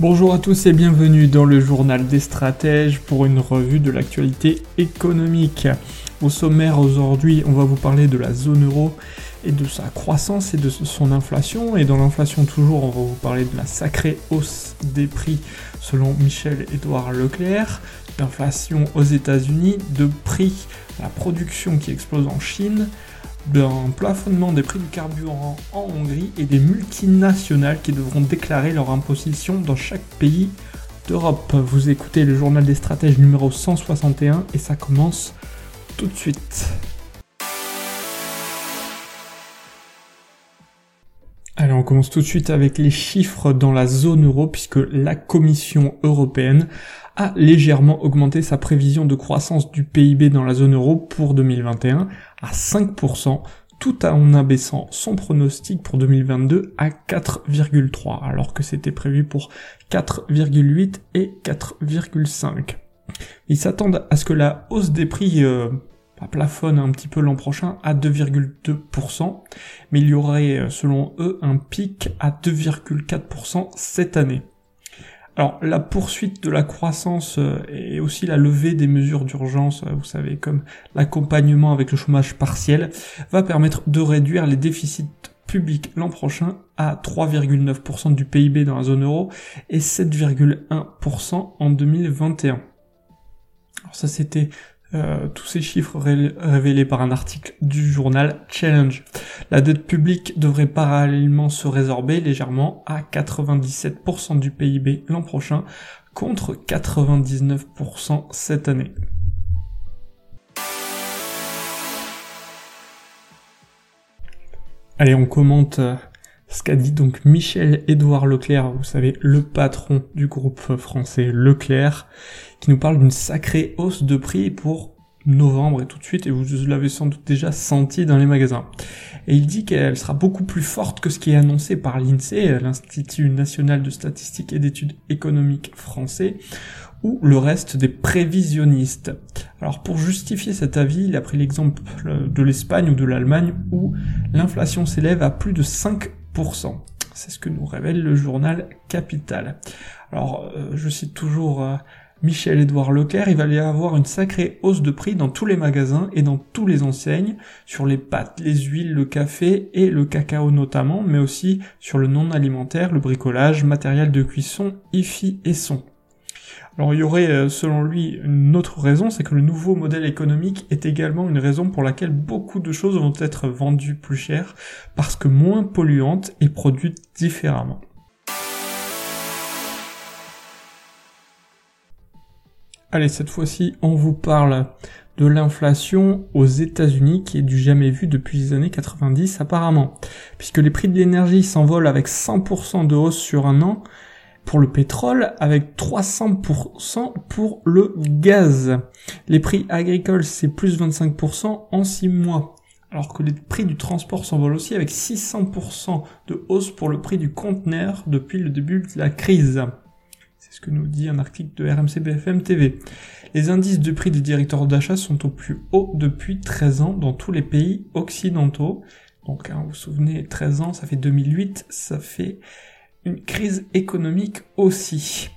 Bonjour à tous et bienvenue dans le journal des stratèges pour une revue de l'actualité économique. Au sommaire aujourd'hui, on va vous parler de la zone euro et de sa croissance et de son inflation. Et dans l'inflation toujours, on va vous parler de la sacrée hausse des prix selon Michel-Édouard Leclerc, l'inflation aux États-Unis, de prix la production qui explose en Chine, d'un plafonnement des prix du carburant en Hongrie et des multinationales qui devront déclarer leur imposition dans chaque pays d'Europe. Vous écoutez le journal des stratèges numéro 161 et ça commence tout de suite. Commence tout de suite avec les chiffres dans la zone euro puisque la Commission européenne a légèrement augmenté sa prévision de croissance du PIB dans la zone euro pour 2021 à 5%, tout en abaissant son pronostic pour 2022 à 4,3, alors que c'était prévu pour 4,8 et 4,5. Ils s'attendent à ce que la hausse des prix euh, plafonne un petit peu l'an prochain à 2,2%, mais il y aurait euh, selon eux un pic à 2,4% cette année. Alors la poursuite de la croissance euh, et aussi la levée des mesures d'urgence, euh, vous savez, comme l'accompagnement avec le chômage partiel, va permettre de réduire les déficits publics l'an prochain à 3,9% du PIB dans la zone euro et 7,1% en 2021. Alors ça c'était euh, tous ces chiffres révélés par un article du journal Challenge. La dette publique devrait parallèlement se résorber légèrement à 97% du PIB l'an prochain contre 99% cette année. Allez, on commente euh, ce qu'a dit donc Michel-Édouard Leclerc, vous savez, le patron du groupe français Leclerc, qui nous parle d'une sacrée hausse de prix pour novembre et tout de suite, et vous l'avez sans doute déjà senti dans les magasins. Et il dit qu'elle sera beaucoup plus forte que ce qui est annoncé par l'INSEE, l'Institut national de statistiques et d'études économiques français, ou le reste des prévisionnistes. Alors pour justifier cet avis, il a pris l'exemple de l'Espagne ou de l'Allemagne où l'inflation s'élève à plus de 5 c'est ce que nous révèle le journal Capital. Alors, euh, je cite toujours euh, Michel-Édouard Leclerc, il va y avoir une sacrée hausse de prix dans tous les magasins et dans tous les enseignes, sur les pâtes, les huiles, le café et le cacao notamment, mais aussi sur le non alimentaire, le bricolage, matériel de cuisson, IFI et son. Alors il y aurait euh, selon lui une autre raison, c'est que le nouveau modèle économique est également une raison pour laquelle beaucoup de choses vont être vendues plus chères, parce que moins polluantes et produites différemment. Allez, cette fois-ci, on vous parle de l'inflation aux États-Unis qui est du jamais vu depuis les années 90 apparemment, puisque les prix de l'énergie s'envolent avec 100% de hausse sur un an, pour le pétrole avec 300% pour le gaz. Les prix agricoles c'est plus 25% en 6 mois. Alors que les prix du transport s'envolent aussi avec 600% de hausse pour le prix du conteneur depuis le début de la crise. C'est ce que nous dit un article de RMC BFM TV. Les indices de prix des directeurs d'achat sont au plus haut depuis 13 ans dans tous les pays occidentaux. Donc, hein, vous vous souvenez, 13 ans, ça fait 2008, ça fait crise économique aussi.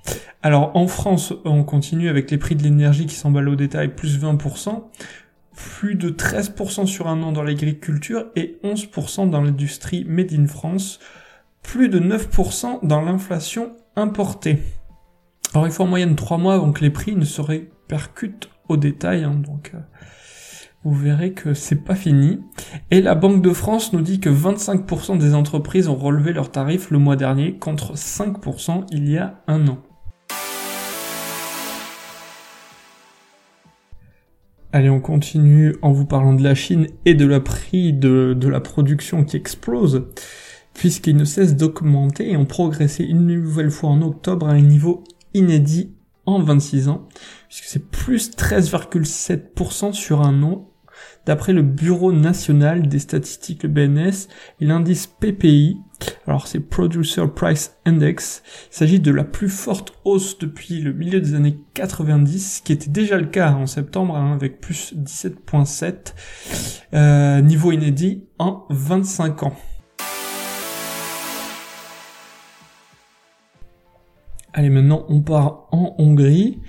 Alors en France, on continue avec les prix de l'énergie qui s'emballent au détail, plus 20%, plus de 13% sur un an dans l'agriculture et 11% dans l'industrie made in France, plus de 9% dans l'inflation importée. Alors il faut en moyenne 3 mois avant que les prix ne se répercutent au détail, hein, donc euh, vous verrez que c'est pas fini. Et la Banque de France nous dit que 25% des entreprises ont relevé leurs tarifs le mois dernier contre 5% il y a un an. Allez, on continue en vous parlant de la Chine et de la prix de, la production qui explose, puisqu'il ne cesse d'augmenter et ont progressé une nouvelle fois en octobre à un niveau inédit en 26 ans, puisque c'est plus 13,7% sur un an d'après le Bureau national des statistiques, BNS, et l'indice PPI. Alors c'est Producer Price Index. Il s'agit de la plus forte hausse depuis le milieu des années 90, qui était déjà le cas en septembre, hein, avec plus 17.7, euh, niveau inédit en 25 ans. Allez, maintenant on part en Hongrie,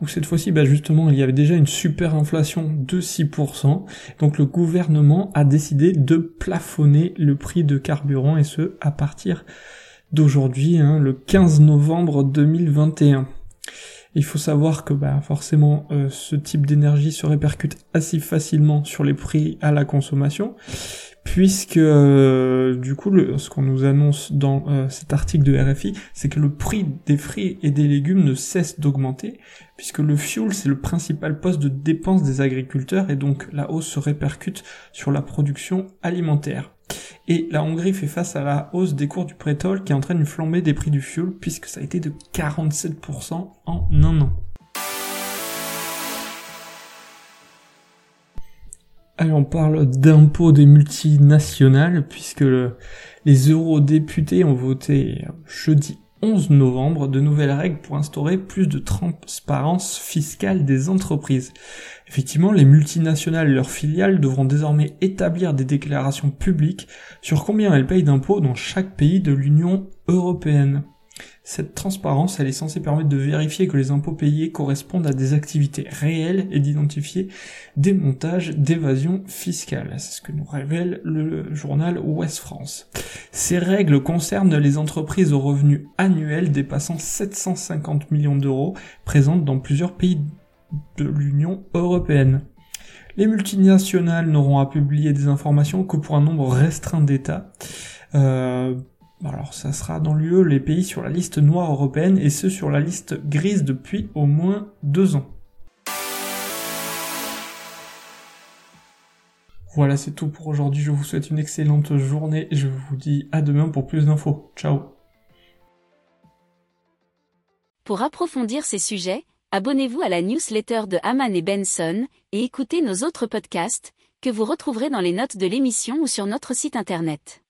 où cette fois-ci, bah justement, il y avait déjà une super inflation de 6%. Donc le gouvernement a décidé de plafonner le prix de carburant, et ce, à partir d'aujourd'hui, hein, le 15 novembre 2021. Il faut savoir que bah, forcément euh, ce type d'énergie se répercute assez facilement sur les prix à la consommation puisque euh, du coup ce qu'on nous annonce dans euh, cet article de RFI, c'est que le prix des fruits et des légumes ne cesse d'augmenter, puisque le fuel c'est le principal poste de dépense des agriculteurs et donc la hausse se répercute sur la production alimentaire. Et la Hongrie fait face à la hausse des cours du pétrole qui entraîne une flambée des prix du fuel puisque ça a été de 47% en un an. On parle d'impôts des multinationales, puisque les eurodéputés ont voté jeudi 11 novembre de nouvelles règles pour instaurer plus de transparence fiscale des entreprises. Effectivement, les multinationales et leurs filiales devront désormais établir des déclarations publiques sur combien elles payent d'impôts dans chaque pays de l'Union européenne. Cette transparence, elle est censée permettre de vérifier que les impôts payés correspondent à des activités réelles et d'identifier des montages d'évasion fiscale. C'est ce que nous révèle le journal Ouest France. Ces règles concernent les entreprises aux revenus annuels dépassant 750 millions d'euros présentes dans plusieurs pays de l'Union européenne. Les multinationales n'auront à publier des informations que pour un nombre restreint d'États. Euh, alors ça sera dans l'UE les pays sur la liste noire européenne et ceux sur la liste grise depuis au moins deux ans. Voilà, c'est tout pour aujourd'hui. Je vous souhaite une excellente journée et je vous dis à demain pour plus d'infos. Ciao Pour approfondir ces sujets, abonnez-vous à la newsletter de Haman et Benson et écoutez nos autres podcasts que vous retrouverez dans les notes de l'émission ou sur notre site internet.